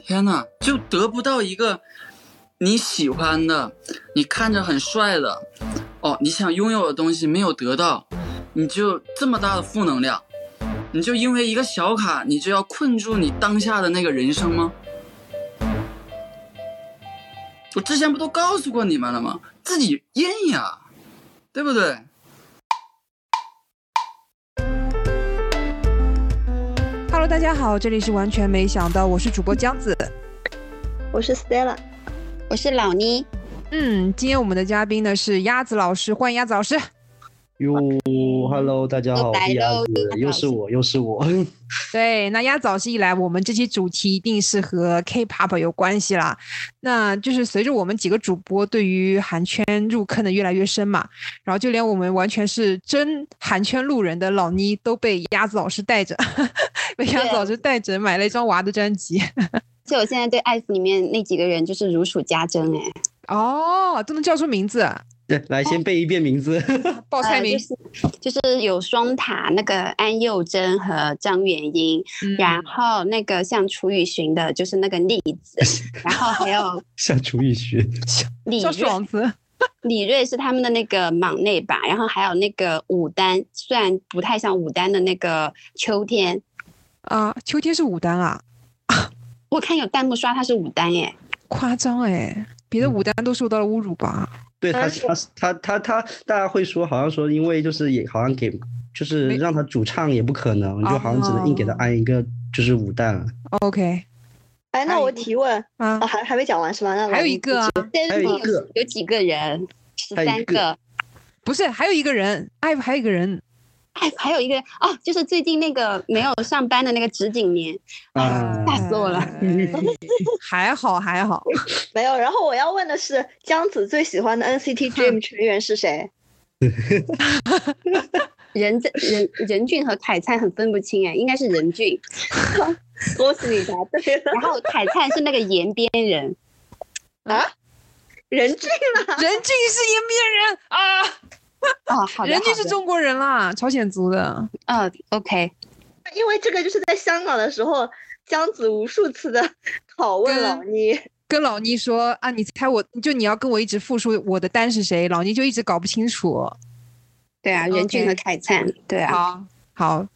天呐，就得不到一个你喜欢的，你看着很帅的，哦，你想拥有的东西没有得到，你就这么大的负能量，你就因为一个小卡，你就要困住你当下的那个人生吗？我之前不都告诉过你们了吗？自己印呀，对不对？大家好，这里是完全没想到，我是主播江子。我是 Stella，我是老妮。嗯，今天我们的嘉宾呢是鸭子老师，欢迎鸭子老师。哟，Hello，大家好，又是鸭子，又是我，又是我。对，那鸭子老师一来，我们这期主题一定是和 K-pop 有关系啦。那就是随着我们几个主播对于韩圈入坑的越来越深嘛，然后就连我们完全是真韩圈路人的老妮都被鸭子老师带着，被鸭子老师带着买了一张娃的专辑。所以我现在对 IVE 里面那几个人就是如数家珍哎、哦，都能叫出名字，对，来先背一遍名字。报菜名。呃就是就是有双塔那个安宥真和张元英，嗯然后那个像楚雨荨的就是那个栗子，然后还有 像楚雨荨，叫李锐，爽子。李锐是他们的那个莽内吧，然后还有那个武丹，虽然不太像武丹的那个秋天，啊，秋天是武丹啊，我看有弹幕刷他是武丹耶，夸张哎，别的武丹都受到了侮辱吧？对他，他他他他，大家会说，好像说，因为就是也好像给，就是让他主唱也不可能，就好像只能硬给他哦安一个就是五弹了。OK 哎，那我提问啊啊，，还还没讲完是吧？那还有一个啊，还有一个有几个人，十三个。不是，还有一个人，IVE 还有一个人，还还有一个哦，就是最近那个没有上班的那个直景年，啊吓死我了哎 还好还好，没有。然后我要问的是，江子最喜欢的 NCT Dream 成员是谁？任正任任俊和凯灿很分不清哎，应该是任俊，恭喜你答对了然后凯灿是那个延边人，啊！任俊啦，任俊是延边人啊，哦，好的，人家是中国人啦，朝鲜族的。啊，OK，因为这个就是在香港的时候，江子无数次的拷问老倪。跟老倪说啊，你猜我，就你要跟我一直复述我的单是谁，老倪就一直搞不清楚。对啊，任俊和凯灿，对啊，好，好，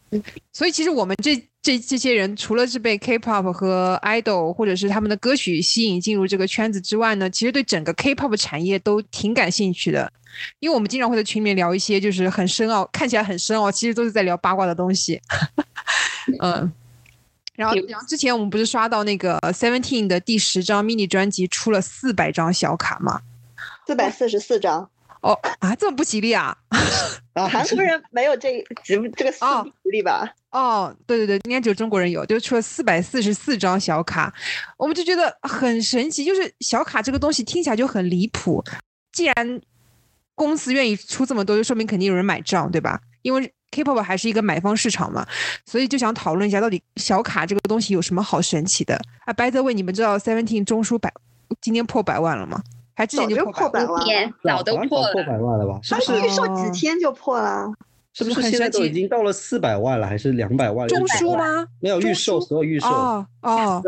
所以其实我们这这这些人，除了是被 K-pop 和 idol 或者是他们的歌曲吸引进入这个圈子之外呢，其实对整个 K-pop 产业都挺感兴趣的。因为我们经常会在群里面聊一些就是很深奥，看起来很深奥，其实都是在聊八卦的东西。嗯。然后，然后之前我们不是刷到那个 Seventeen 的第十张 mini 专辑出了四百张小卡吗？四百四十四张，哦啊，这么不吉利啊！啊，韩国人没有这这这个四哦比例吧？哦，对对对，应该只有中国人有，就出了四百四十四张小卡，我们就觉得很神奇。就是小卡这个东西听起来就很离谱，既然公司愿意出这么多，就说明肯定有人买账，对吧？因为 K-pop 还是一个买方市场嘛，所以就想讨论一下，到底小卡这个东西有什么好神奇的啊？By the way，你们知道 Seventeen 中枢百今天破百万了吗？还之前早就破百万早都破了破百万了吧？是不是？预售几天就破了。是不是现在都已经到了四百万了，还是两百万了？中枢？吗？没有预售，所有预售。哦哦，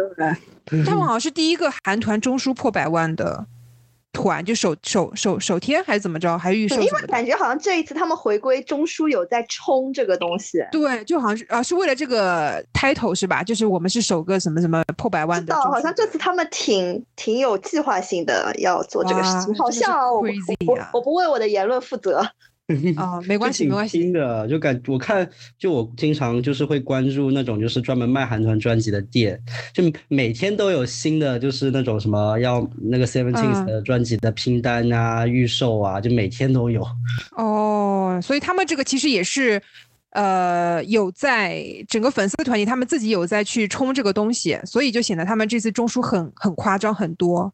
对他们好像是第一个韩团中枢破百万的团，就首首首首天还是怎么着，还预售，因。为感觉好像这一次他们回归中枢有在冲这个东西。对，就好像是啊，是为了这个 title 是吧？就是我们是首个什么什么破百万，的好像这次他们挺挺有计划性的要做这个事情，好像啊我我不为我的言论负责。啊，没关系没关系新的就感我看就我经常就是会关注那种就是专门卖韩团专辑的店，就每天都有新的就是那种什么要那个 Seventeen 嗯的专辑的拼单啊、预售啊，就每天都有。哦，所以他们这个其实也是。呃，有在整个粉丝团体，他们自己有在去冲这个东西，所以就显得他们这次中枢很很夸张很多。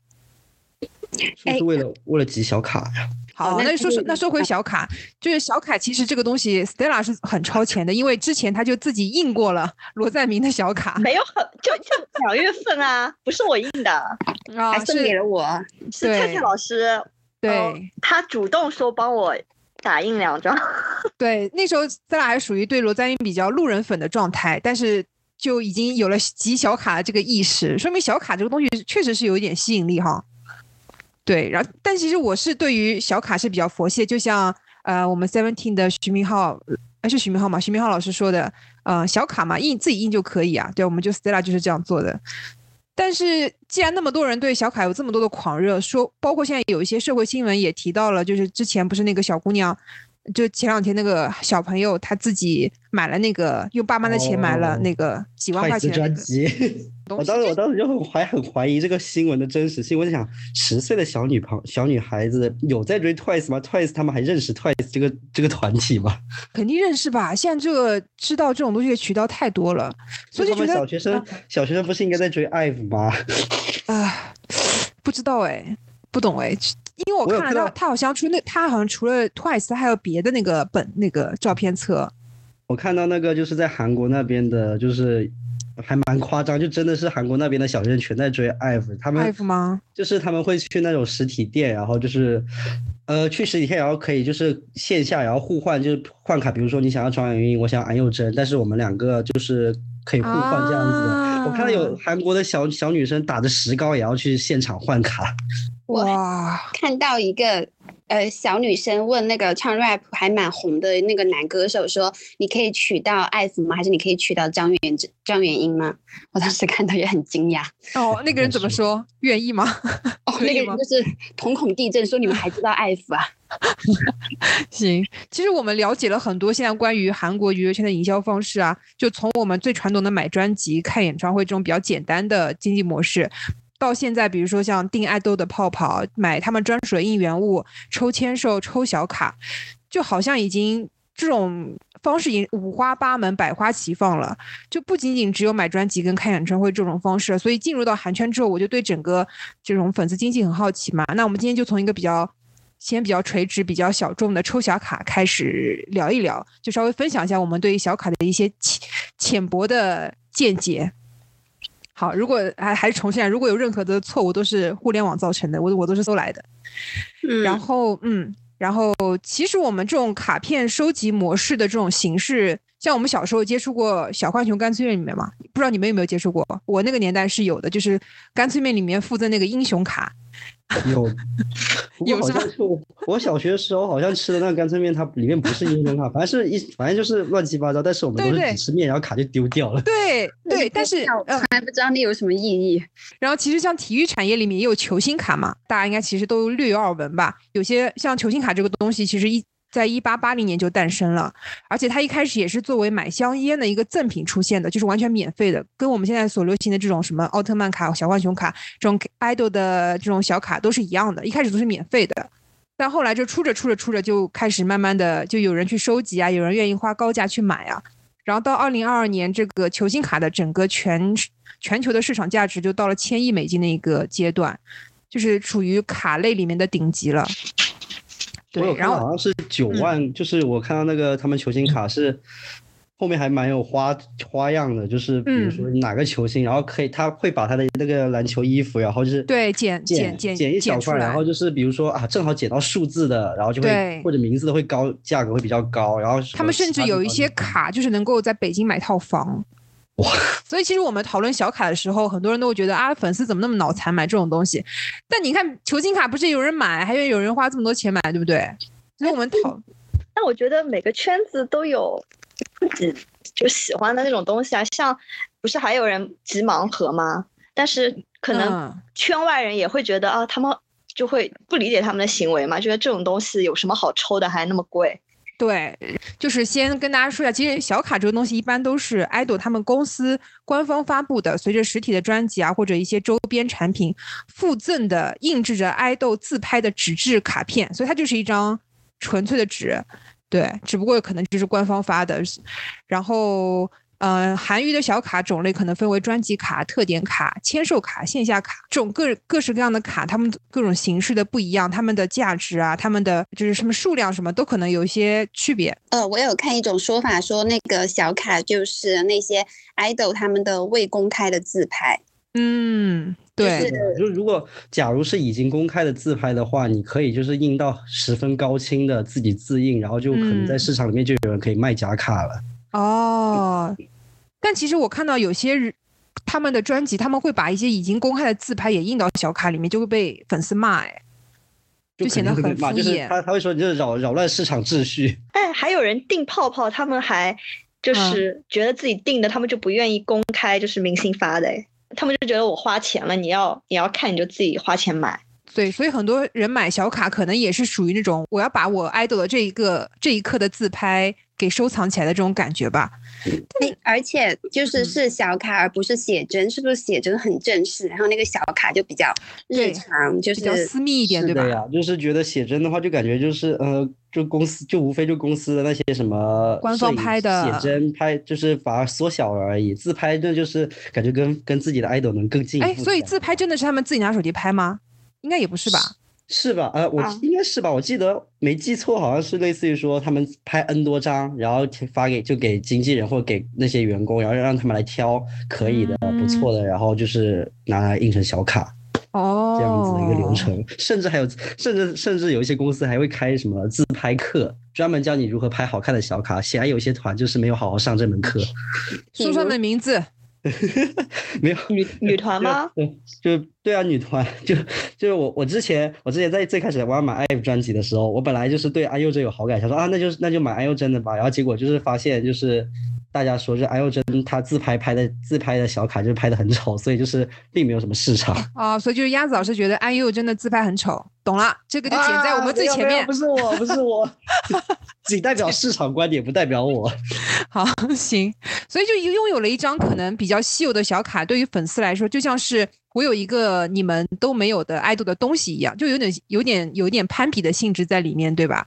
是不是为了、为了集小卡呀？好，那说说那说回小卡，就是小卡，其实这个东西 Stella 是很超前的，因为之前他就自己印过了 罗赞明的小卡没有很就就两月份啊，不是我印的，啊，还送给，了我，是蔡对蔡老师，对、呃他主动说帮我打印两张。对，那时候 Stella 还属于对罗赞明比较路人粉的状态，但是就已经有了集小卡的这个意识，说明小卡这个东西确实是有一点吸引力哈。对，然后但其实我是对于小卡是比较佛系的，就像呃我们 Seventeen 的徐明浩，呃是徐明浩嘛？徐明浩老师说的，呃小卡嘛印自己印就可以啊。对，我们就 Stella 就是这样做的。但是既然那么多人对小卡有这么多的狂热，说包括现在有一些社会新闻也提到了，就是之前不是那个小姑娘。就前两天那个小朋友他自己买了那个用爸妈的钱买了那个几万块钱的专辑，我当时我当时就很怀很怀疑这个新闻的真实性。我在想，十岁的小女朋小女孩子有在追 Twice 吗？Twice 他们还认识 Twice 这个这个团体吗？肯定认识吧？现在这个知道这种东西的渠道太多了，所以就觉得小学生小学生不是应该在追 IVE 吗？啊，不知道哎，不懂哎。因为我看了他，他好像除那他好像除了 Twice，还有别的那个本那个照片册。我看到那个就是在韩国那边的，就是还蛮夸张，就真的是韩国那边的小学生全在追 IVE，他们 IVE 吗？就是他们会去那种实体店，然后就是呃去实体店，然后可以就是线下然后互换，就是换卡。比如说你想要张元英，我想要安宥真，但是我们两个就是可以互换这样子。我看到有韩国的小小女生打着石膏也要去现场换卡。哇！看到一个呃小女生问那个唱 rap 还蛮红的那个男歌手说：“你可以娶到艾芙吗？还是你可以娶到张元张元英吗？” 我当时看到也很惊讶。哦，那个人怎么说？愿意吗？哦，那个人就是瞳孔地震，说你们还知道艾芙啊？行，其实我们了解了很多现在关于韩国娱乐圈的营销方式啊，就从我们最传统的买专辑、看演唱会这种比较简单的经济模式。到现在，比如说像订爱豆的泡泡，买他们专属的应援物，抽签售、抽小卡，就好像已经这种方式已经五花八门、百花齐放了。就不仅仅只有买专辑跟看演唱会这种方式。所以进入到韩圈之后，我就对整个这种粉丝经济很好奇嘛。那我们今天就从一个比较先比较垂直、比较小众的抽小卡开始聊一聊，就稍微分享一下我们对于小卡的一些浅浅薄的见解。好，如果还还是重现，如果有任何的错误，都是互联网造成的，我我都是搜来的。嗯，然后嗯，然后其实我们这种卡片收集模式的这种形式，像我们小时候接触过小浣熊干脆面里面嘛，不知道你们有没有接触过？我那个年代是有的，就是干脆面里面附赠那个英雄卡。有，有好像就我小学的时候好像吃的那个干脆面，它里面不是英雄卡，反正是一反正就是乱七八糟。但是我们都是只吃面，然后卡就丢掉了。对 对，但是还不知道那有什么意义。然后其实像体育产业里面也有球星卡嘛，大家应该其实都略有耳闻吧。有些像球星卡这个东西，其实一。在一八八零年就诞生了，而且它一开始也是作为买香烟的一个赠品出现的，就是完全免费的，跟我们现在所流行的这种什么奥特曼卡、小浣熊卡这种 idol 的这种小卡都是一样的，一开始都是免费的，但后来就出着出着出着就开始慢慢的就有人去收集啊，有人愿意花高价去买啊，然后到二零二二年这个球星卡的整个全全球的市场价值就到了千亿美金的一个阶段，就是处于卡类里面的顶级了。我有看到好像是九万，就是我看到那个他们球星卡是后面还蛮有花花样的，就是比如说哪个球星，然后可以他会把他的那个篮球衣服，然后就是对剪剪剪剪一小块，然后就是比如说啊，正好剪到数字的，然后就会或者名字的会高，价格会比较高，然后他们甚至有一些卡就是能够在北京买套房。哇！所以其实我们讨论小卡的时候，很多人都会觉得啊，粉丝怎么那么脑残买这种东西？但你看球星卡不是有人买，还有有人花这么多钱买，对不对？所以我们讨。但我觉得每个圈子都有自己就喜欢的那种东西啊，像不是还有人集盲盒吗？但是可能圈外人也会觉得啊，他们就会不理解他们的行为嘛，觉得这种东西有什么好抽的，还那么贵。对，就是先跟大家说一下，其实小卡这个东西一般都是爱豆他们公司官方发布的，随着实体的专辑啊或者一些周边产品附赠的印制着爱豆自拍的纸质卡片，所以它就是一张纯粹的纸，对，只不过可能就是官方发的，然后。嗯，韩娱的小卡种类可能分为专辑卡、特点卡、签售卡、线下卡这种各各式各样的卡，它们各种形式的不一样，它们的价值啊，它们的就是什么数量什么都可能有一些区别。呃，我有看一种说法，说那个小卡就是那些 idol 他们的未公开的自拍。嗯，对。就如果假如是已经公开的自拍的话，你可以就是印到十分高清的自己自印，然后就可能在市场里面就有人可以卖假卡了。哦。但其实我看到有些人他们的专辑，他们会把一些已经公开的自拍也印到小卡里面，就会被粉丝骂，哎，就显得很敷衍。就是他他会说你这是扰扰乱市场秩序。哎，还有人订泡泡，他们还就是觉得自己订的，他们就不愿意公开，就是明星发的，哎，他们就觉得我花钱了，你要你要看你就自己花钱买。对，所以很多人买小卡可能也是属于那种我要把我 idol 的这一个这一刻的自拍给收藏起来的这种感觉吧。对，而且就是是小卡而不是写真，是不是写真很正式？然后那个小卡就比较日常，就是比较私密一点，对吧？就是觉得写真的话，就感觉就是呃，就公司就无非就公司的那些什么官方拍的写真拍，就是把它缩小了而已。自拍那就是感觉跟跟自己的 idol 能更近。哎，所以自拍真的是他们自己拿手机拍吗？应该也不是吧？是吧？呃，我应该是吧？我记得没记错，好像是类似于说他们拍 N 多张，然后发给就给经纪人或者给那些员工，然后让他们来挑可以的、不错的，然后就是拿来印成小卡。哦，这样子的一个流程，甚至还有，甚至甚至有一些公司还会开什么自拍课，专门教你如何拍好看的小卡。显然有些团就是没有好好上这门课。说说你的名字。没有女 女团吗？对，就对啊，女团 就就是我我之前我之前在最开始我要买 IVE 专辑的时候，我本来就是对阿佑真有好感，想说啊，那就那就买安宥真的吧。然后结果就是发现就是大家说，就安宥真他自拍拍的自拍的小卡就是拍的很丑，所以就是并没有什么市场啊。所以就是鸭子老师觉得安宥真的自拍很丑，懂了，这个就剪在我们最前面。不是我，不是我。仅代表市场观点，不代表我。好，行，所以就拥有了一张可能比较稀有的小卡，对于粉丝来说，就像是我有一个你们都没有的爱豆的东西一样，就有点、有点、有点攀比的性质在里面，对吧？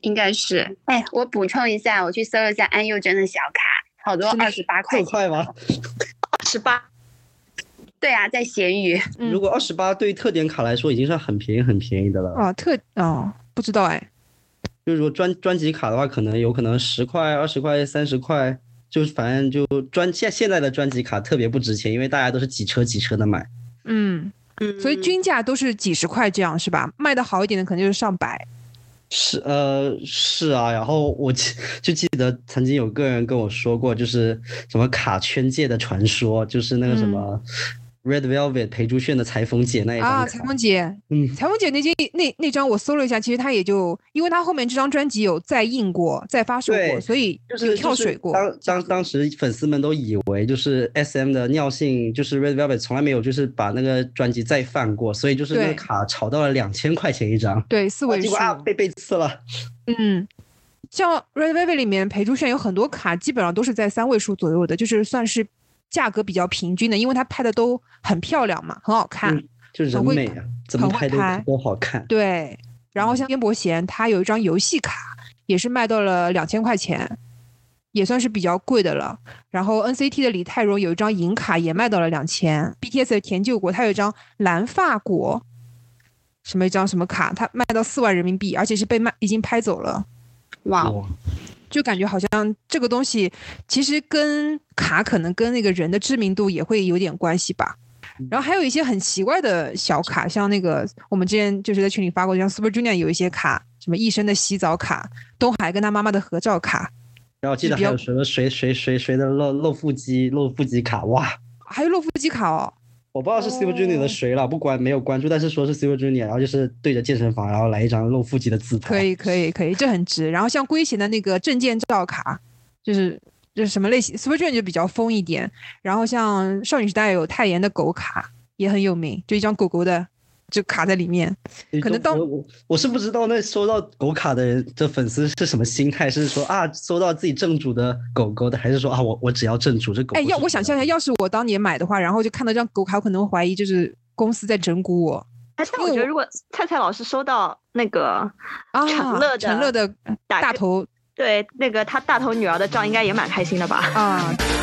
应该是。哎，我补充一下，我去搜了一下安宥真的小卡，好多二十八块。块吗？二十八。对啊，在闲鱼。如果二十八对于特点卡来说，已经算很便宜、很便宜的了。啊，特哦，不知道哎。就是说专专辑卡的话，可能有可能十块、二十块、三十块，就是反正就专现现在的专辑卡特别不值钱，因为大家都是几车几车的买。嗯嗯，所以均价都是几十块这样是吧？卖的好一点的可能就是上百。是呃是啊，然后我记就记得曾经有个人跟我说过，就是什么卡圈界的传说，就是那个什么。Red Velvet 裴珠炫的裁缝姐那一张啊，裁缝姐，嗯，裁缝姐那张那那张我搜了一下，其实她也就因为她后面这张专辑有再印过、再发售过，所以就是跳水过。当当当时粉丝们都以为就是 SM 的尿性，就是 Red Velvet 从来没有就是把那个专辑再放过，所以就是那个卡炒到了两千块钱一张，对，四位数啊，被被刺了。嗯，像 Red Velvet 里面裴珠炫有很多卡，基本上都是在三位数左右的，就是算是。价格比较平均的，因为他拍的都很漂亮嘛，很好看，就人美啊，怎么拍都都好看。对，然后像边伯贤，他有一张游戏卡，也是卖到了两千块钱，也算是比较贵的了。然后 NCT 的李泰容有一张银卡，也卖到了两千。BTS 的田柾国，他有一张蓝发国，什么一张什么卡，他卖到四万人民币，而且是被卖已经拍走了。哇。就感觉好像这个东西其实跟卡可能跟那个人的知名度也会有点关系吧。然后还有一些很奇怪的小卡，像那个我们之前就是在群里发过，像 Super Junior 有一些卡，什么一生的洗澡卡，东海跟他妈妈的合照卡。然后记得还有什么谁谁谁谁的露露腹肌露腹肌卡，哇，还有露腹肌卡哦。我不知道是 Super Junior 的谁了，不管没有关注，但是说是 Super Junior，然后就是对着健身房，然后来一张露腹肌的自拍，可以可以可以，这很值。然后像龟贤的那个证件照卡，就是就是什么类型，Super Junior 就比较疯一点。然后像少女时代有泰妍的狗卡，也很有名，就一张狗狗的。就卡在里面，可能当我我是不知道那收到狗卡的人的粉丝是什么心态，是说啊收到自己正主的狗狗的，还是说啊我我只要正主这狗？哎，要我想象一下，要是我当年买的话，然后就看到这张狗卡，我可能会怀疑就是公司在整蛊我。哎，但我觉得如果菜菜老师收到那个啊陈乐的陈乐的大头，对那个他大头女儿的照，应该也蛮开心的吧？啊。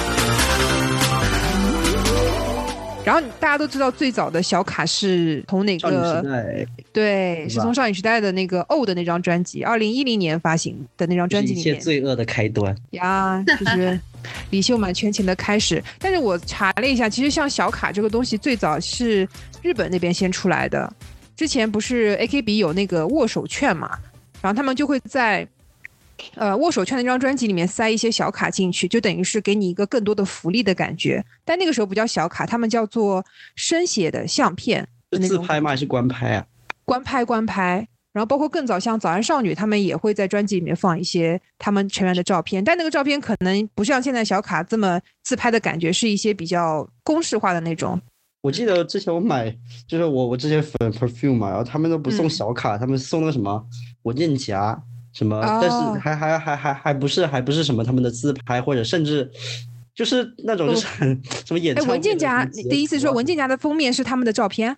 然后大家都知道，最早的小卡是从哪个？对，是从少女时代的那个《O》的那张专辑，二零一零年发行的那张专辑里面。一切罪恶的开端呀，就是李秀满全情的开始。但是我查了一下，其实像小卡这个东西，最早是日本那边先出来的。之前不是 AKB 有那个握手券嘛，然后他们就会在呃握手券那张专辑里面塞一些小卡进去，就等于是给你一个更多的福利的感觉。但那个时候不叫小卡，他们叫做生写的相片。是自拍吗？还是官拍啊？官拍，官拍。然后包括更早像早安少女，他们也会在专辑里面放一些他们成员的照片，但那个照片可能不像现在小卡这么自拍的感觉，是一些比较公式化的那种。我记得之前我买，就是我我之前粉 perfume 嘛，然后他们都不送小卡，他们送那个什么文件夹什么，但是还还还还还不是还不是什么他们的自拍，或者甚至就是那种就是很什么演唱文件夹，你的意思说文件夹的封面是他们的照片。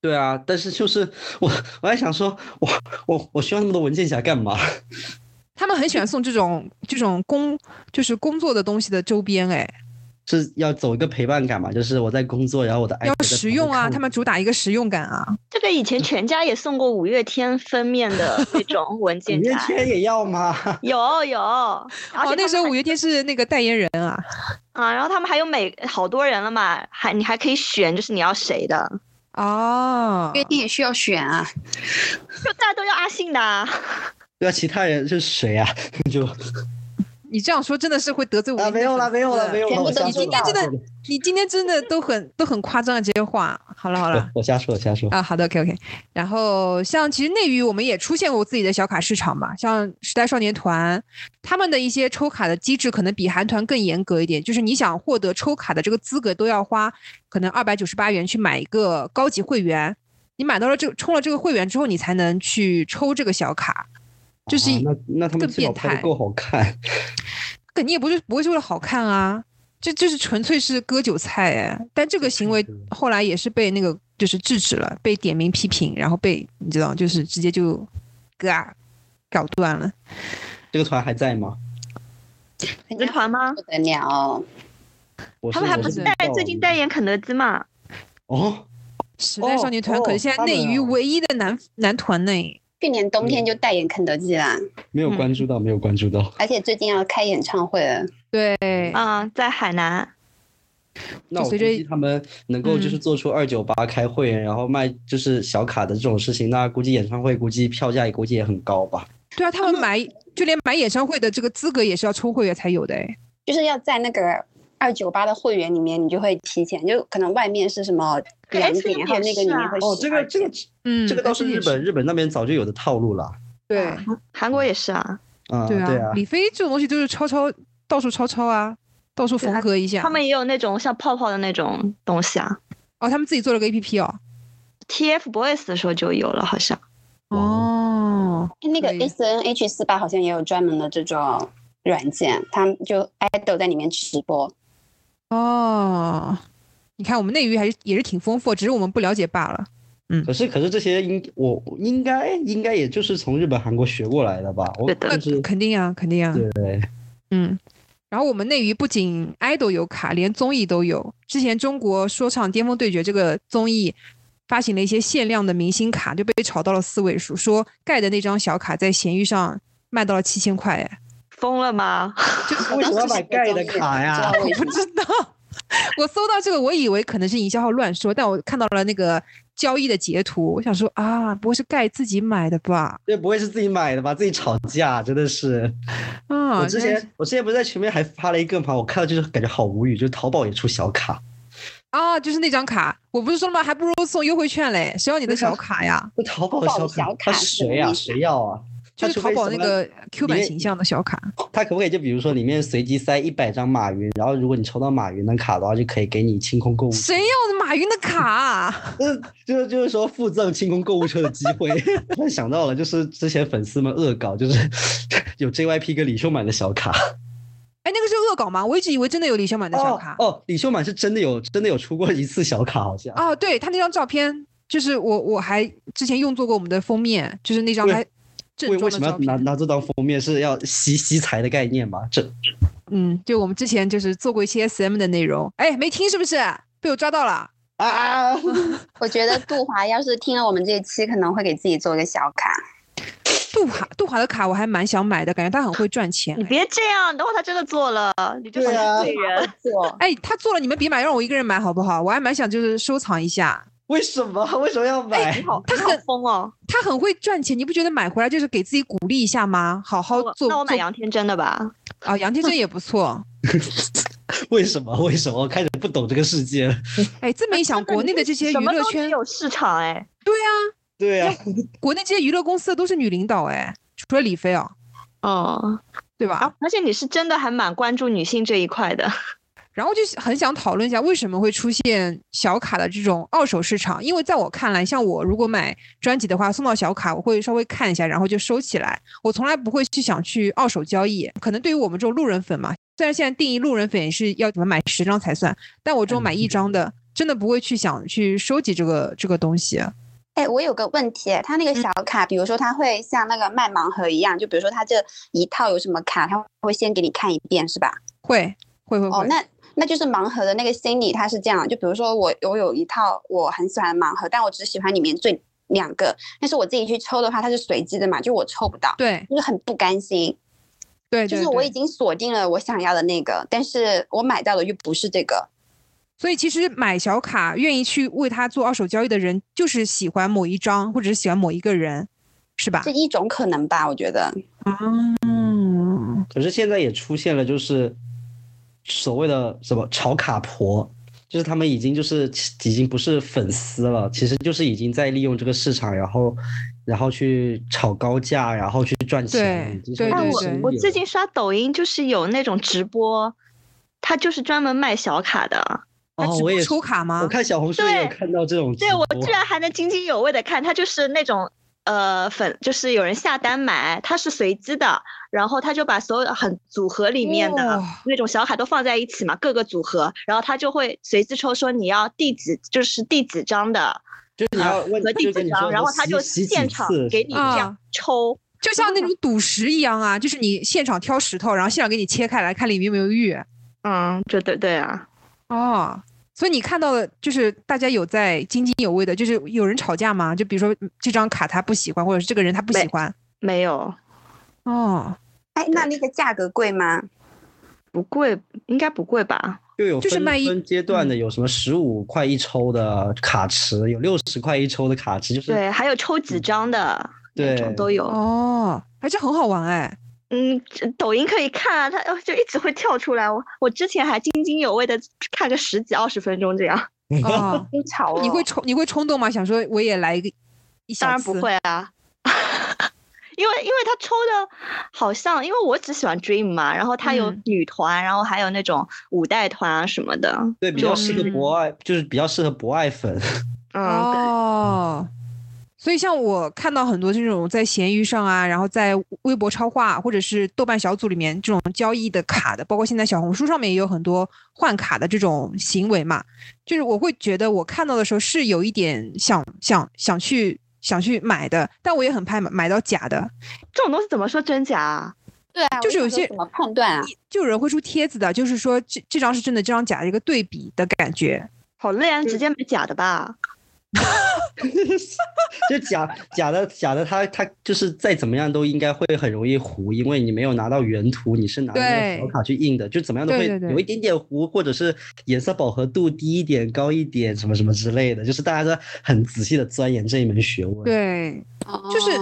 对啊，但是就是 我，我还想说，我我我需要那么多文件夹干嘛？他们很喜欢送这种这种工，就是工作的东西的周边，哎，是要走一个陪伴感嘛？就是我在工作，然后我的爱要实用啊，他们主打一个实用感啊。这个以前全家也送过五月天封面的 那种文件夹，五月天也要吗？有有，哦，那时候五月天是那个代言人啊，啊，然后他们还有每好多人了嘛，还你还可以选，就是你要谁的。哦，月天也需要选啊，就大家都要阿信的，对啊，其他人是谁啊？就。你这样说真的是会得罪我。啊，没有了，没有了，没有了。你今天真的，你今天真的都很都很夸张的这些话。好了好了，我瞎说，瞎说。啊，好的，OK OK。然后像其实内娱我们也出现过自己的小卡市场嘛，像时代少年团，他们的一些抽卡的机制可能比韩团更严格一点，就是你想获得抽卡的这个资格，都要花可能二百九十八元去买一个高级会员。你买到了这个充了这个会员之后，你才能去抽这个小卡。就是那那他们更变态，够好看，肯定也不是不会是为了好看啊，这就是纯粹是割韭菜哎。但这个行为后来也是被那个就是制止了，被点名批评，然后被你知道就是直接就嘎搞断了。这个团还在吗？这个团吗？不得了，他们还不是代最近代言肯德基嘛？哦，时代少年团可是现在内娱唯一的男男团呢。去年冬天就代言肯德基啦，没有关注到，没有关注到。而且最近要开演唱会了，对，啊，在海南。那我估计他们能够就是做出二九八开会员，然后卖就是小卡的这种事情，那估计演唱会估计票价也估计也很高吧？对啊，他们买就连买演唱会的这个资格也是要抽会员才有的，哎，就是要在那个二九八的会员里面，你就会提前，就可能外面是什么。两点，然后那个里面会哦，这个这个，嗯，这个倒是日本日本那边早就有的套路了。对，韩国也是啊。啊，对啊。李飞这种东西就是抄抄，到处抄抄啊，到处缝合一下。他们也有那种像泡泡的那种东西啊。哦，他们自己做了个 A P P 哦。TFBOYS 的时候就有了，好像。哦。那个 S N H 四八好像也有专门的这种软件，他们就 idol 在里面直播。哦。你看，我们内娱还是也是挺丰富，只是我们不了解罢了。嗯，可是可是这些应我应该应该也就是从日本、韩国学过来的吧？对的，肯定啊，肯定啊。对，嗯。然后我们内娱不仅 idol 有卡，连综艺都有。之前中国说唱巅峰对决这个综艺发行了一些限量的明星卡，就被炒到了四位数，说盖的那张小卡在闲鱼上卖到了七千块，哎，疯了吗？就是为什么要买盖的卡呀？我不知道。我搜到这个，我以为可能是营销号乱说，但我看到了那个交易的截图，我想说啊，不会是盖自己买的吧？这不会是自己买的吧？自己吵架，真的是。啊，我之前我之前不是在群里面还发了一个嘛，我看到就是感觉好无语，就是淘宝也出小卡。啊，就是那张卡，我不是说了吗？还不如送优惠券嘞，谁要你的小卡呀？那淘宝的小卡，谁呀？谁要啊？就是淘宝那个 Q 版形象的小卡，它可不可以就比如说里面随机塞一百张马云，然后如果你抽到马云的卡的话，就可以给你清空购物。谁要马云的卡？就是就是就是说附赠清空购物车的机会。突然想到了，就是之前粉丝们恶搞，就是 有 JYP 跟李秀满的小卡。哎，那个是恶搞吗？我一直以为真的有李秀满的小卡。哦，李秀满是真的有真的有出过一次小卡，好像。哦，对他那张照片，就是我我还之前用作过我们的封面，就是那张还。为为什么要拿拿这张封面是要吸吸财的概念吗？这，嗯，就我们之前就是做过一些 SM 的内容，哎，没听是不是？被我抓到了啊！我觉得杜华要是听了我们这一期，可能会给自己做个小卡。杜华杜华的卡我还蛮想买的，感觉他很会赚钱。你别这样，等会他真的做了，你就对啊，做。哎，他做了，你们别买，让我一个人买好不好？我还蛮想就是收藏一下。为什么？为什么要买？他很疯哦！他很会赚钱，你不觉得买回来就是给自己鼓励一下吗？好好做。那我买杨天真的吧。啊，杨天真也不错。为什么？为什么？我开始不懂这个世界了。哎，这么一想，国内的这些娱乐圈有市场哎。对啊，对啊，国内这些娱乐公司的都是女领导哎，除了李飞哦。哦，对吧？而且你是真的还蛮关注女性这一块的。然后就很想讨论一下，为什么会出现小卡的这种二手市场？因为在我看来，像我如果买专辑的话，送到小卡，我会稍微看一下，然后就收起来。我从来不会去想去二手交易。可能对于我们这种路人粉嘛，虽然现在定义路人粉也是要怎么买十张才算，但我这种买一张的，真的不会去想去收集这个这个东西。哎，我有个问题，他那个小卡，比如说他会像那个卖盲盒一样，就比如说他这一套有什么卡，他会先给你看一遍，是吧？会会会哦，那。那就是盲盒的那个心理，它是这样，就比如说我我有一套我很喜欢的盲盒，但我只喜欢里面最两个，但是我自己去抽的话，它是随机的嘛，就我抽不到，对，就是很不甘心，对，就是我已经锁定了我想要的那个，但是我买到的又不是这个，所以其实买小卡愿意去为他做二手交易的人，就是喜欢某一张或者是喜欢某一个人，是吧？是一种可能吧，我觉得，嗯，可是现在也出现了，就是。所谓的什么炒卡婆，就是他们已经就是已经不是粉丝了，其实就是已经在利用这个市场，然后然后去炒高价，然后去赚钱。对对对。我我最近刷抖音，就是有那种直播，他就是专门卖小卡的。哦，我也抽卡吗？我看小红书也有看到这种。对，我居然还能津津有味的看，他就是那种。呃，粉就是有人下单买，它是随机的，然后他就把所有的很组合里面的那种小卡都放在一起嘛，各个组合，然后他就会随机抽，说你要第几，就是第几张的，就是你要问第几张，然后他就现场给你这样抽，就像那种赌石一样啊，就是你现场挑石头，然后现场给你切开来看里面有没有玉。嗯，对对对啊，哦。所以你看到的，就是大家有在津津有味的，就是有人吵架吗？就比如说这张卡他不喜欢，或者是这个人他不喜欢？没有。哦，哎，那那个价格贵吗？不贵，应该不贵吧？就有就是卖分阶段的，有什么十五块一抽的卡池，有六十块一抽的卡池，就是对，还有抽几张的那种都有。哦，哎，这很好玩哎。嗯，抖音可以看啊，它就一直会跳出来。我我之前还津津有味的看个十几二十分钟这样。啊，你会冲你会冲动吗？想说我也来一个一当然不会啊，因为因为他抽的好像，因为我只喜欢 Dream 嘛，然后他有女团，然后还有那种五代团啊什么的。对，比较适合博爱，就是比较适合博爱粉。哦。所以，像我看到很多这种在闲鱼上啊，然后在微博超话或者是豆瓣小组里面这种交易的卡的，包括现在小红书上面也有很多换卡的这种行为嘛，就是我会觉得我看到的时候是有一点想想想去想去买的，但我也很怕买买到假的。这种东西怎么说真假啊？对啊，就是有些怎么判断啊？就有人会出帖子的，就是说这这张是真的，这张假的一个对比的感觉。好累啊，直接买假的吧。就假假的假的，他他就是再怎么样都应该会很容易糊，因为你没有拿到原图，你是拿那个小卡去印的，就怎么样都会有一点点糊，或者是颜色饱和度低一点、高一点，什么什么之类的，就是大家都很仔细的钻研这一门学问。对，就是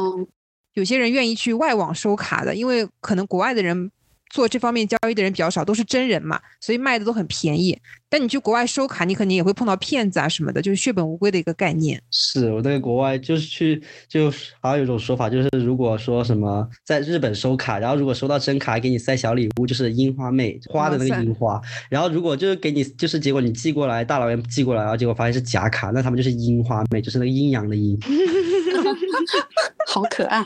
有些人愿意去外网收卡的，因为可能国外的人。做这方面交易的人比较少，都是真人嘛，所以卖的都很便宜。但你去国外收卡，你肯定也会碰到骗子啊什么的，就是血本无归的一个概念。是我在国外就是去，就好像有一种说法，就是如果说什么在日本收卡，然后如果收到真卡，给你塞小礼物，就是樱花妹花的那个樱花。然后如果就是给你，就是结果你寄过来，大老远寄过来，然后结果发现是假卡，那他们就是樱花妹，就是那个阴阳的阴。好可爱。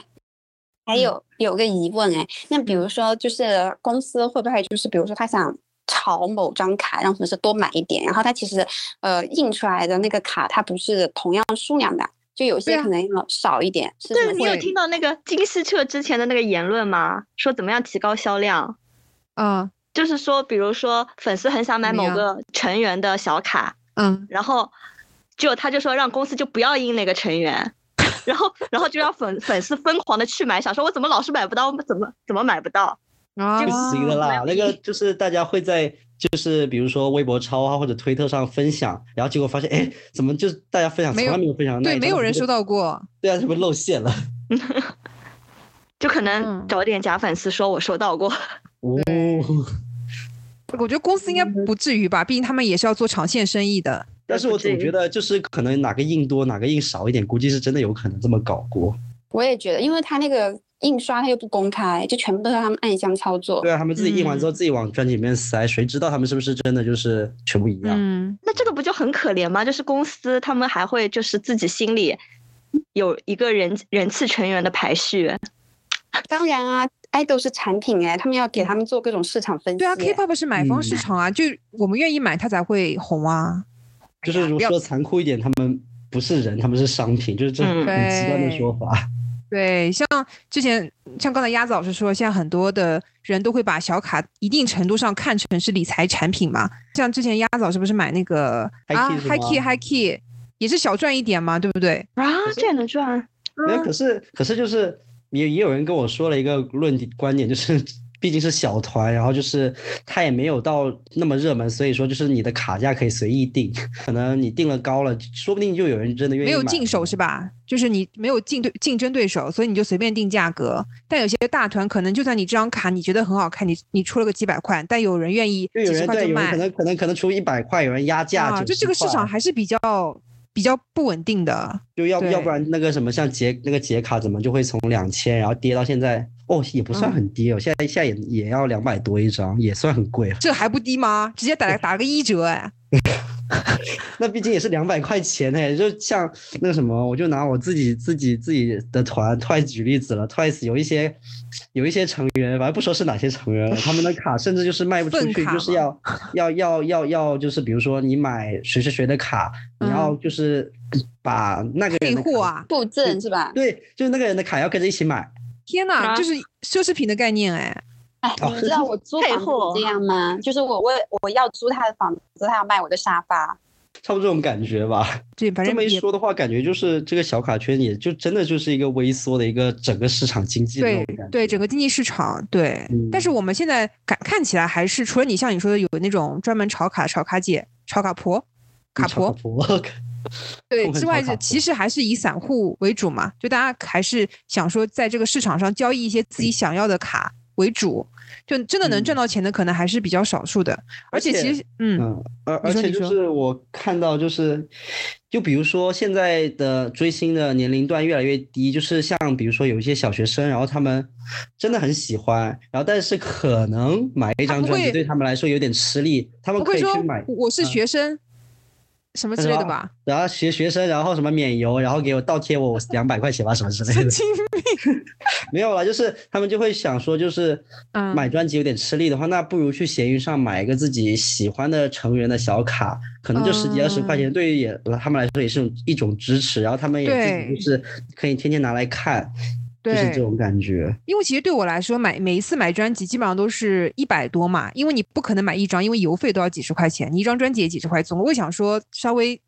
还有有个疑问哎，那比如说就是公司会不会就是比如说他想炒某张卡，让粉丝多买一点，然后他其实呃印出来的那个卡它不是同样数量的，就有些可能要少一点。对，你有听到那个金希澈之前的那个言论吗？说怎么样提高销量？嗯，就是说，比如说粉丝很想买某个成员的小卡，嗯，然后就他就说让公司就不要印那个成员。然后，然后就让粉粉丝疯狂的去买，想说我怎么老是买不到，怎么怎么买不到？就行了啦。那个就是大家会在就是比如说微博超啊或者推特上分享，然后结果发现，哎，怎么就是大家分享从来没有分享？对，没有人收到过。对啊，是不是露馅了？就可能找点假粉丝说我收到过。哦，我觉得公司应该不至于吧，毕竟他们也是要做长线生意的。但是我总觉得就是可能哪个印多，哪个印少一点，估计是真的有可能这么搞过。我也觉得，因为他那个印刷他又不公开，就全部都是他们暗箱操作。对啊，他们自己印完之后自己往专辑里面塞，谁知道他们是不是真的就是全部一样？嗯，那这个不就很可怜吗？就是公司他们还会就是自己心里有一个人人气成员的排序。当然啊，爱豆是产品哎，他们要给他们做各种市场分析。对啊，K-pop 是买方市场啊，就我们愿意买，它才会红啊。就是如果说残酷一点，他们不是人，他们是商品，就是这很极端的说法。对，像之前像刚才鸭子老师说，现在很多的人都会把小卡一定程度上看成是理财产品嘛。像之前鸭子老师不是买那个啊，Hi Key Hi Key，也是小赚一点嘛，对不对？啊，这也能赚？没有，可是可是就是也也有人跟我说了一个论点观点，就是。毕竟是小团，然后就是它也没有到那么热门，所以说就是你的卡价可以随意定，可能你定了高了，说不定就有人真的愿意。没有竞手是吧？就是你没有竞对竞争对手，所以你就随便定价格。但有些大团可能就算你这张卡你觉得很好看，你你出了个几百块，但有人愿意几十块就卖。可能可能可能出一百块，有人压价啊，就这个市场还是比较。比较不稳定的，就要要不然那个什么像杰那个杰卡怎么就会从两千然后跌到现在哦也不算很低哦，现在现在也也要两百多一张，也算很贵了。这还不低吗？直接打打个一折哎。那毕竟也是两百块钱呢，就像那个什么，我就拿我自己自己自己的团 Twice 举例子了。Twice 有一些有一些成员，反正不说是哪些成员了，他们的卡甚至就是卖不出 去，就是要要要要要，就是比如说你买谁谁谁的卡，你要就是把那个人的货啊附赠是吧？对，就是那个人的卡要跟着一起买。天哪，就是奢侈品的概念哎。哎，你知道我租 房子这样吗？就是我为我要租他的房子，他要卖我的沙发，差不多这种感觉吧。对，反正这么一说的话，感觉就是这个小卡圈，也就真的就是一个微缩的一个整个市场经济。对对，整个经济市场对。但是我们现在看看起来还是除了你像你说的有那种专门炒卡、炒卡姐、炒卡婆、卡婆，对之外，其实还是以散户为主嘛。就大家还是想说，在这个市场上交易一些自己想要的卡为主。就真的能赚到钱的，可能还是比较少数的。而且其实，嗯，而而且就是我看到，就是就比如说现在的追星的年龄段越来越低，就是像比如说有一些小学生，然后他们真的很喜欢，然后但是可能买一张专辑对他们来说有点吃力，他们可以去买。我是学生。什么之类的吧，然后学学生，然后什么免邮，然后给我倒贴我 两百块钱吧，什么之类的。没有了，就是他们就会想说，就是买专辑有点吃力的话，那不如去闲鱼上买一个自己喜欢的成员的小卡，可能就十几二十块钱，对于也他们来说也是一种支持，然后他们也自己就是可以天天拿来看。就是这种感觉，因为其实对我来说，买每一次买专辑基本上都是一百多嘛，因为你不可能买一张，因为邮费都要几十块钱，你一张专辑也几十块，总会想说稍微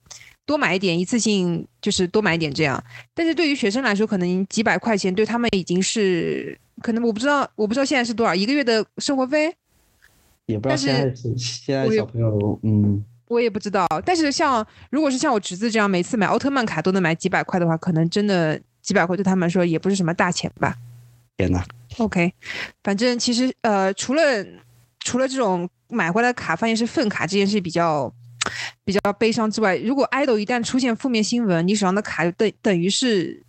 多买一点，一次性就是多买一点这样。但是对于学生来说，可能几百块钱对他们已经是可能我不知道，我不知道现在是多少一个月的生活费，也不知道现在现在小朋友嗯，我也不知道。但是像如果是像我侄子这样，每次买奥特曼卡都能买几百块的话，可能真的。几百块对他们来说也不是什么大钱吧？天呐 o k 反正其实呃，除了除了这种买回来卡发现是粪卡这件事比较比较悲伤之外，如果 idol 一旦出现负面新闻，你手上的卡就等等于是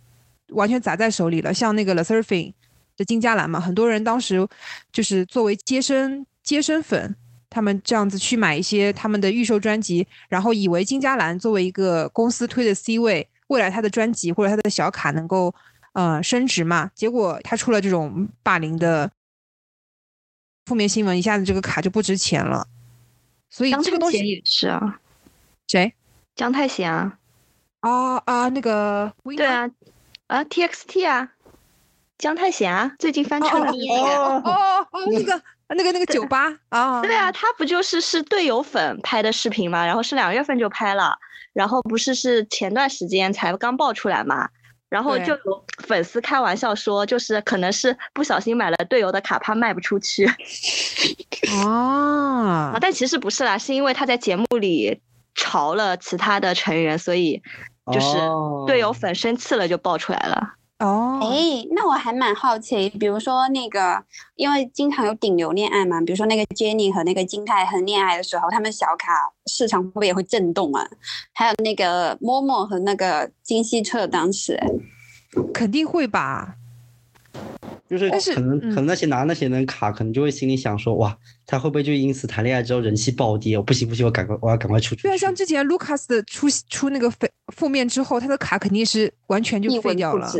完全砸在手里了。像那个 The Surfing 的金加兰嘛，很多人当时就是作为接生接生粉，他们这样子去买一些他们的预售专辑，然后以为金加兰作为一个公司推的 C 位。未来他的专辑或者他的小卡能够呃升值嘛？结果他出了这种霸凌的负面新闻，一下子这个卡就不值钱了。所以这个东西也是啊。谁？姜太贤啊？啊啊，那个对啊啊，TXT 啊，姜太贤啊，最近翻车了。哦哦哦，那个那个那个酒吧啊。对啊，他不就是是队友粉拍的视频嘛？然后是两月份就拍了。然后不是是前段时间才刚爆出来嘛？然后就有粉丝开玩笑说，就是可能是不小心买了队友的卡，怕卖不出去。啊，但其实不是啦，是因为他在节目里嘲了其他的成员，所以就是队友粉生气了就爆出来了。哦，哎，那我还蛮好奇，比如说那个，因为经常有顶流恋爱嘛，比如说那个 Jenny 和那个金泰亨恋爱的时候，他们小卡市场会不会也会震动啊？还有那个 Momo 和那个金希澈当时，肯定会吧。就是可能可能那些拿那些人卡，可能就会心里想说，哇，他会不会就因此谈恋爱之后人气暴跌？我不行不行，我赶快我要赶快出去。对啊，像之前 Lucas 的出出那个负负面之后，他的卡肯定是完全就废掉了，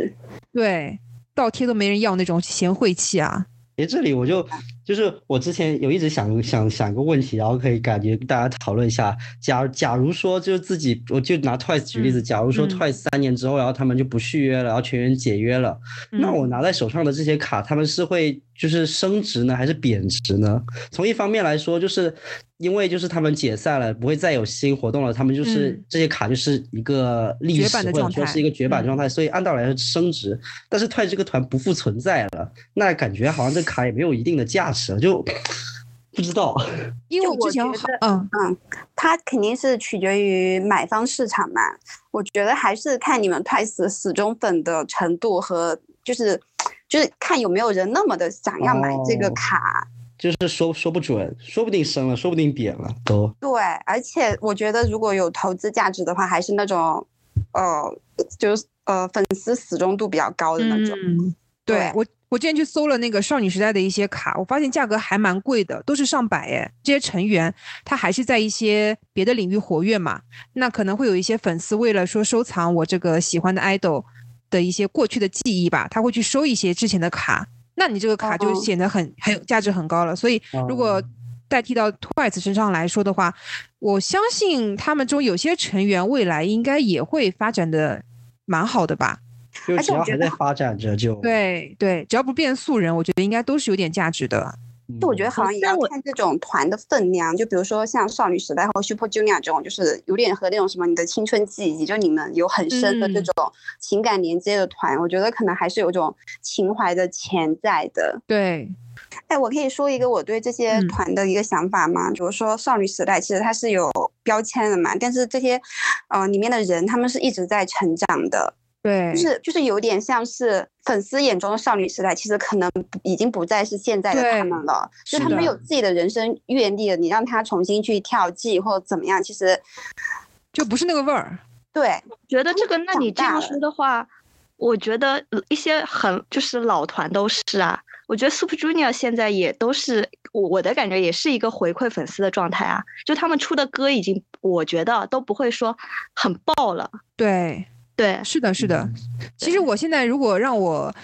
对，倒贴都没人要那种嫌晦气啊。哎，这里我就就是我之前有一直想想想个问题，然后可以感觉大家讨论一下。假假如说就是自己，我就拿 Twice 举例子，假如说 Twice 三年之后，然后他们就不续约了，然后全员解约了，那我拿在手上的这些卡，他们是会就是升值呢，还是贬值呢？从一方面来说，就是。因为就是他们解散了，不会再有新活动了，他们就是这些卡就是一个历史或者说是一个绝版状态，所以按道理来说升值。但是 Twice 这个团不复存在了，那感觉好像这卡也没有一定的价值了，就不知道。因为我之前嗯嗯，它肯定是取决于买方市场嘛。我觉得还是看你们 Twice 死忠粉的程度和就是就是看有没有人那么的想要买这个卡。就是说说不准，说不定升了，说不定贬了都。对，而且我觉得如果有投资价值的话，还是那种，呃，就是呃粉丝死忠度比较高的那种。嗯，对我我之前去搜了那个少女时代的一些卡，我发现价格还蛮贵的，都是上百哎。这些成员他还是在一些别的领域活跃嘛，那可能会有一些粉丝为了说收藏我这个喜欢的 idol 的一些过去的记忆吧，他会去收一些之前的卡。那你这个卡就显得很很有价值很高了，所以如果代替到 Twice 身上来说的话，我相信他们中有些成员未来应该也会发展的蛮好的吧。就只要还在发展着，就对对，只要不变素人，我觉得应该都是有点价值的。就我觉得好像也要看这种团的分量，就比如说像少女时代和 Super Junior 这种，就是有点和那种什么你的青春记忆，就你们有很深的这种情感连接的团，我觉得可能还是有种情怀的潜在的。对，哎，我可以说一个我对这些团的一个想法吗？比如说少女时代，其实它是有标签的嘛，但是这些呃里面的人，他们是一直在成长的。对，就是就是有点像是粉丝眼中的少女时代，其实可能已经不再是现在的他们了。就他们有自己的人生阅历了，你让他重新去跳季或者怎么样，其实就不是那个味儿。对，觉得这个，那你这样说的话，我觉得一些很就是老团都是啊。我觉得 Super Junior 现在也都是我我的感觉，也是一个回馈粉丝的状态啊。就他们出的歌已经，我觉得都不会说很爆了。对。对，是的，是的。其实我现在如果让我，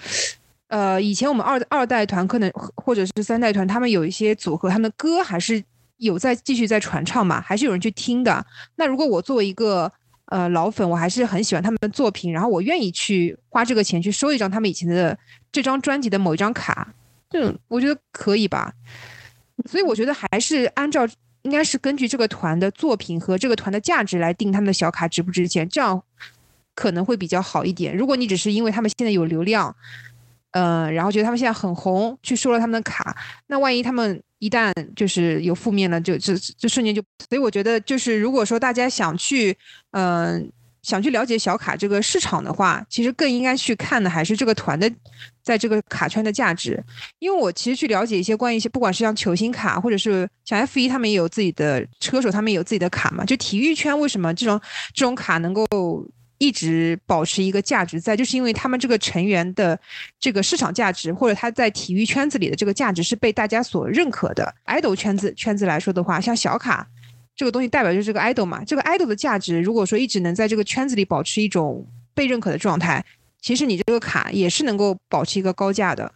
呃，以前我们二二代团可能或者是三代团，他们有一些组合，他们的歌还是有在继续在传唱嘛，还是有人去听的。那如果我作为一个呃老粉，我还是很喜欢他们的作品，然后我愿意去花这个钱去收一张他们以前的这张专辑的某一张卡，这我觉得可以吧。所以我觉得还是按照应该是根据这个团的作品和这个团的价值来定他们的小卡值不值钱，这样。可能会比较好一点。如果你只是因为他们现在有流量，嗯，然后觉得他们现在很红，去收了他们的卡，那万一他们一旦就是有负面了，就就就瞬间就。所以我觉得，就是如果说大家想去，嗯，想去了解小卡这个市场的话，其实更应该去看的还是这个团的在这个卡圈的价值。因为我其实去了解一些关于一些，不管是像球星卡，或者是像 F 一，他们也有自己的车手，他们也有自己的卡嘛。就体育圈为什么这种这种卡能够？一直保持一个价值在，就是因为他们这个成员的这个市场价值，或者他在体育圈子里的这个价值是被大家所认可的。idol 圈子圈子来说的话，像小卡这个东西代表就是这个 idol 嘛，这个 idol 的价值，如果说一直能在这个圈子里保持一种被认可的状态，其实你这个卡也是能够保持一个高价的。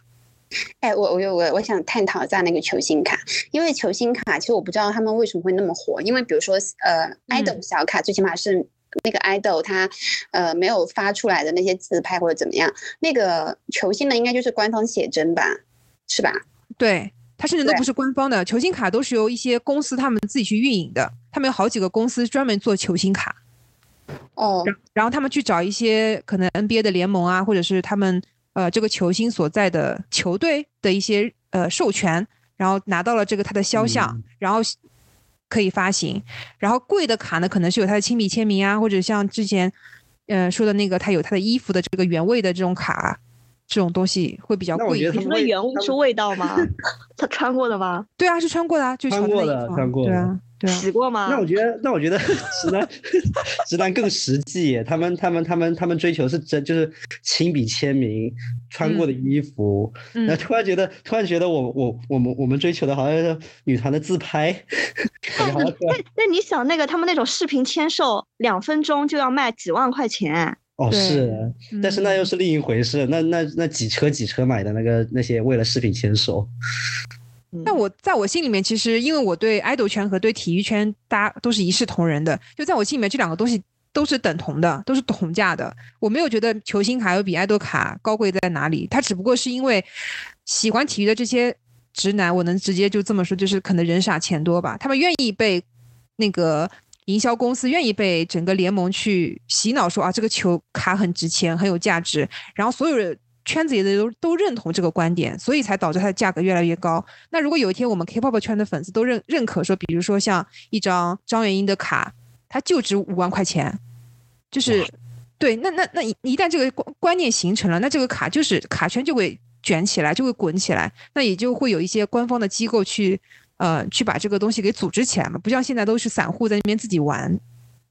哎，我我我我想探讨一下那个球星卡，因为球星卡其实我不知道他们为什么会那么火，因为比如说呃 idol 小卡最起码是。那个 idol 他，呃，没有发出来的那些自拍或者怎么样，那个球星的应该就是官方写真吧，是吧？对，他甚至都不是官方的，球星卡都是由一些公司他们自己去运营的，他们有好几个公司专门做球星卡。哦，然后他们去找一些可能 NBA 的联盟啊，或者是他们呃这个球星所在的球队的一些呃授权，然后拿到了这个他的肖像，嗯然后可以发行。然后贵的卡呢，可能是有他的亲笔签名啊，或者像之前呃说的那个，他有他的衣服的这个原味的这种卡，这种东西会比较那我觉得贵一点。你说的原物是味道吗？他穿过的吗？对啊，是穿过的啊，就是穿过的穿过对啊，对啊。洗过吗？那我觉得，那我觉得直男直男更实际，他们他们他们他们追求是真就是亲笔签名，穿过的衣服，嗯然后突然觉得突然觉得我我我们我们追求的好像是女团的自拍，感觉好像突然那你想那个他们那种视频签售，两分钟就要卖几万块钱，哦是，但是那又嗯是另一回事，那那那几车几车买的那个那些为了饰品牵手，那我在我心里面，其实因为我对爱豆圈和对体育圈，大家都是一视同仁的，就在我心里面，这两个东西都是等同的，都是同价的。我没有觉得球星卡有比爱豆卡高贵在哪里，它只不过是因为喜欢体育的这些直男，我能直接就这么说，就是可能人傻钱多吧，他们愿意被那个。营销公司愿意被整个联盟去洗脑说啊，这个球卡很值钱，很有价值，然后所有人圈子里的都都认同这个观点，所以才导致它的价格越来越高。那如果有一天我们 K-pop 圈的粉丝都认认可说，比如说像一张张元英的卡，它就值五万块钱，就是对，那那那一一旦这个观观念形成了，那这个卡就是卡圈就会卷起来，就会滚起来，那也就会有一些官方的机构去呃去把这个东西给组织起来嘛，不像现在都是散户在那边自己玩，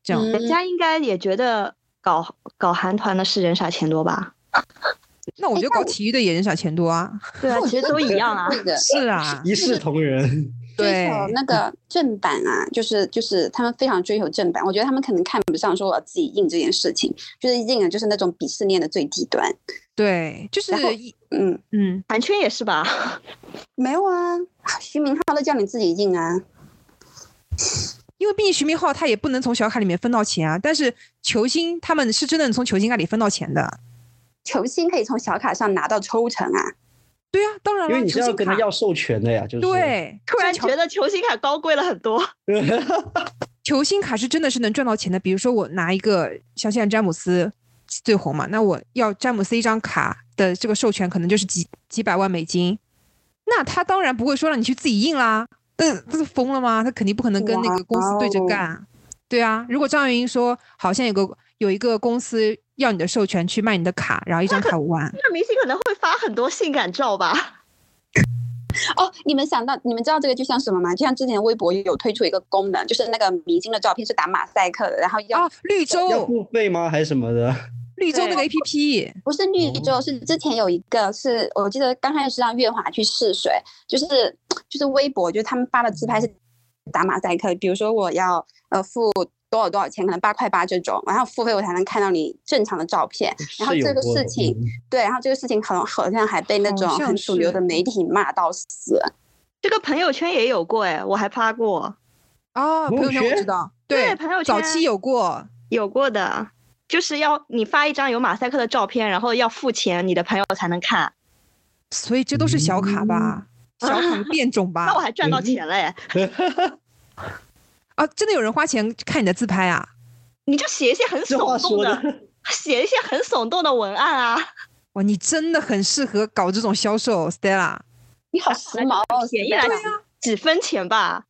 这样。嗯人家应该也觉得搞搞韩团的是人傻钱多吧？那我觉得搞体育的也人傻钱多啊，对啊，其实都一样啊。是啊，一视同仁。追对求那个正版啊，就是就是他们非常追求正版，我觉得他们可能看不上说我自己印这件事情，就是印的就是那种鄙视链的最低端。对，就是嗯，嗯，韩圈也是吧？没有啊，徐明浩都叫你自己印啊。因为毕竟徐明浩他也不能从小卡里面分到钱啊，但是球星他们是真的能从球星卡里分到钱的。球星可以从小卡上拿到抽成啊，对啊，当然了，因为你是要跟他要授权的呀，就是。对，突然觉得球星卡高贵了很多。球星卡是真的是能赚到钱的。比如说我拿一个像现在詹姆斯最红嘛，那我要詹姆斯一张卡的这个授权可能就是几几百万美金，那他当然不会说让你去自己印啦，那这是疯了吗？他肯定不可能跟那个公司对着干。对啊，如果张元英说好像有个有一个公司要你的授权去卖你的卡，然后一张卡五万，那明星可能会发很多性感照吧？哦，你们想到，你们知道这个就像什么吗？就像之前微博有推出一个功能，就是那个明星的照片是打马赛克的，然后要、啊，绿要洲，付费吗？还是什么的？绿洲那个 A P P，不是绿洲，是之前有一个是我记得刚开始是让月华去试水，就是就是微博，就是他们发的自拍是打马赛克，比如说我要呃付多少多少钱，可能八块八这种，然后付费我才能看到你正常的照片，然后这个事情嗯对，然后这个事情好像好像还被那种很主流的媒体骂到死。这个朋友圈也有过哎，我还发过，哦，朋友圈我知道，对朋友圈早期有过，有过的，就是要你发一张有马赛克的照片，然后要付钱，你的朋友才能看。所以这都是小卡吧，小卡变种吧 那我？还赚到钱了哎！啊，真的有人花钱看你的自拍啊？你就写一些很耸动的的，写一些很耸动的文案啊，哇，你真的很适合搞这种销售，Stella。你好时髦哦，便宜来对几分钱吧。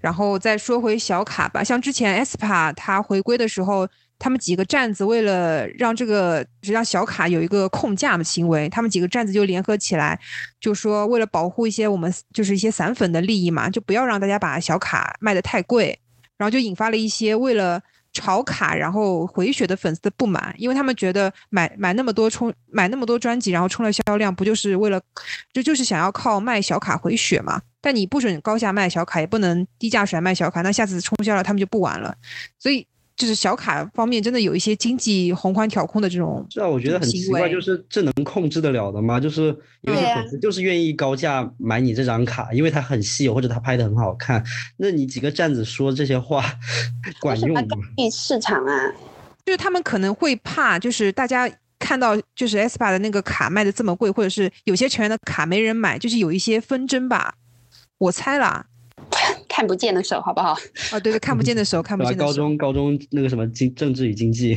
然后再说回小卡吧，像之前 aespa 它回归的时候，他们几个站子为了让这个就是让小卡有一个控价的行为，他们几个站子就联合起来，就说为了保护一些我们就是一些散粉的利益嘛，就不要让大家把小卡卖的太贵，然后就引发了一些为了炒卡然后回血的粉丝的不满，因为他们觉得买买那么多冲买那么多专辑，然后冲了销量，不就是为了这就是想要靠卖小卡回血嘛？但你不准高价卖小卡，也不能低价甩卖小卡，那下次冲销了他们就不玩了。所以就是小卡方面真的有一些经济宏观调控的这种是啊，我觉得很奇怪，就是这能控制得了的吗？就是有些粉丝就是愿意高价买你这张卡，因为它很稀有或者它拍的很好看。那你几个站子说这些话管用吗？干预市场啊，就是他们可能会怕，就是大家看到就是 aespa 的那个卡卖的这么贵，或者是有些成员的卡没人买，就是有一些纷争吧。我猜啦，看不见的手，好不好？啊，对对，看不见的手，看不见的手。高中高中那个什么经政治与经济，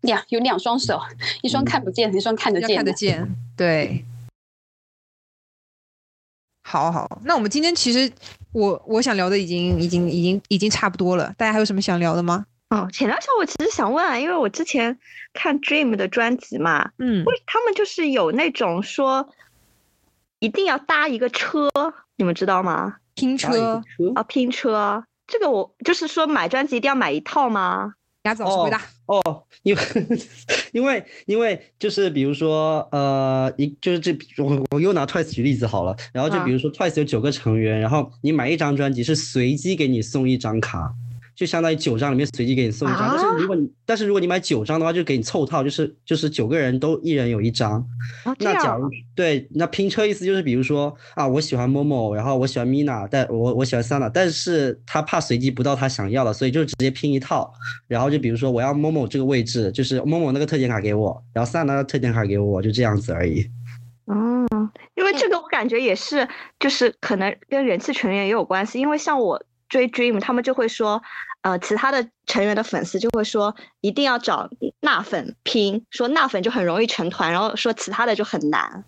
两有两双手，一双看不见，一双看得见。看得见，对。好好，那我们今天其实我我想聊的已经已经已经已经差不多了，大家还有什么想聊的吗？哦，浅聊小我其实想问啊，因为我之前看 Dream 的专辑嘛，嗯，为他们就是有那种说一定要搭一个车，你们知道吗？拼车啊，拼车，这个我就是说买专辑一定要买一套吗？鸭子老师回答哦，因为 因为因为就是比如说呃，一就是这我我又拿 Twice 举例子好了，然后就比如说 Twice 有九个成员，然后你买一张专辑是随机给你送一张卡。就相当于九张里面随机给你送一张，但是如果你但是如果你买九张的话，就给你凑套，就是就是九个人都一人有一张。那假如对，那拼车意思就是比如说啊，我喜欢 Momo，然后我喜欢 Mina，但我我喜欢 Sana，但是他怕随机不到他想要的，所以就直接拼一套。然后就比如说我要 Momo 这个位置，就是 Momo 那个特点卡给我，然后 Sana 的特点卡给我，就这样子而已。哦，因为这个我感觉也是，就是可能跟人气成员也有关系，因为像我。追 Dream，他们就会说，呃，其他的成员的粉丝就会说，一定要找那粉拼，说那粉就很容易成团，然后说其他的就很难。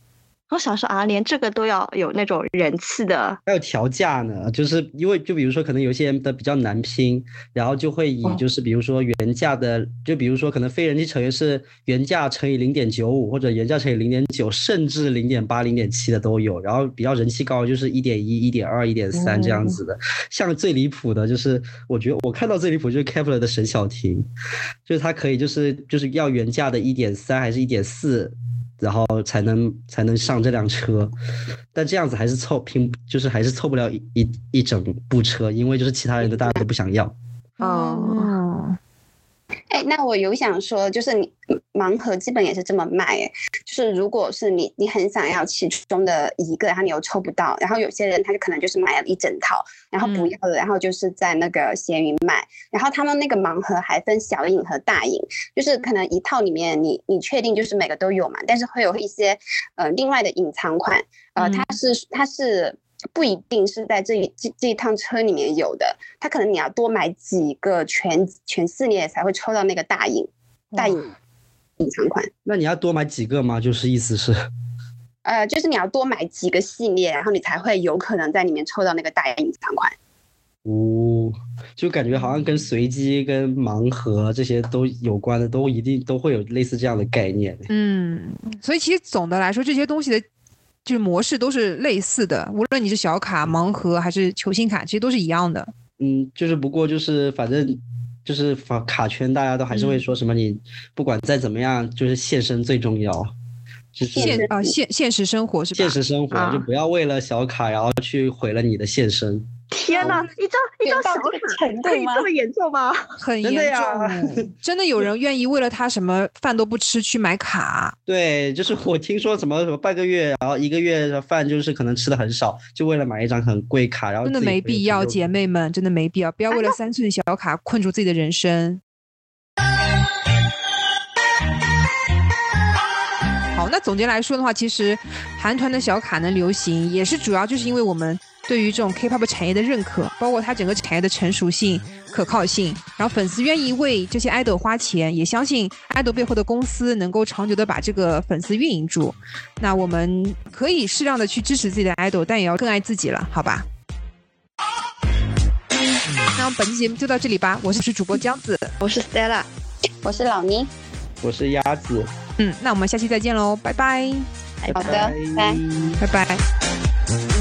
我想说啊，连这个都要有那种人气的，还有调价呢，就是因为就比如说可能有些人的比较难拼，然后就会以就是比如说原价的，就比如说可能非人气成员是原价乘以零点九五，或者原价乘以零点九，甚至零点八、零点七的都有。然后比较人气高就是一点一、一点二、一点三这样子的。像最离谱的就是，我觉得我看到最离谱就是 Kepler 的沈小婷，就是他可以就是就是要原价的一点三还是一点四。然后才能才能上这辆车，但这样子还是凑拼，就是还是凑不了一一一整部车，因为就是其他人的大家都不想要。哦。哎，那我有想说，就是你盲盒基本也是这么卖，哎，就是如果是你你很想要其中的一个，然后你又抽不到，然后有些人他就可能就是买了一整套，然后不要了，然后就是在那个闲鱼卖，然后他们那个盲盒还分小影和大影，就是可能一套里面你你确定就是每个都有嘛，但是会有一些呃另外的隐藏款，呃，它是它是。不一定是在这一这这一趟车里面有的，他可能你要多买几个全全系列才会抽到那个大影大影隐藏款。那你要多买几个吗？就是意思是，呃，就是你要多买几个系列，然后你才会有可能在里面抽到那个大隐藏款。哦，就感觉好像跟随机、跟盲盒这些都有关的，都一定都会有类似这样的概念。嗯，所以其实总的来说，这些东西的。就是模式都是类似的，无论你是小卡、盲盒还是球星卡，其实都是一样的。嗯，就是不过就是反正就是卡卡圈，大家都还是会说什么，你不管再怎么样，就是现身最重要。就是现啊现现实生活是吧？现实生活就不要为了小卡，然后去毁了你的现身。天哪，一张一张小卡可以这么严重吗？很 严重，真的有人愿意为了他什么饭都不吃去买卡？对，就是我听说什么什么半个月，然后一个月的饭就是可能吃的很少，就为了买一张很贵卡，然后真的没必要，姐妹们真的没必要，不要为了三寸小卡困住自己的人生。好，那总结来说的话，其实韩团的小卡能流行，也是主要就是因为我们。对于这种 K-pop 产业的认可，包括它整个产业的成熟性、可靠性，然后粉丝愿意为这些 idol 花钱，也相信 idol 背后的公司能够长久的把这个粉丝运营住。那我们可以适量的去支持自己的 idol，但也要更爱自己了，好吧？那我们本期节目就到这里吧。我是主播江子，我是 Stella，我是老倪，我是鸭子。嗯，那我们下期再见喽，拜拜。好的，拜拜拜。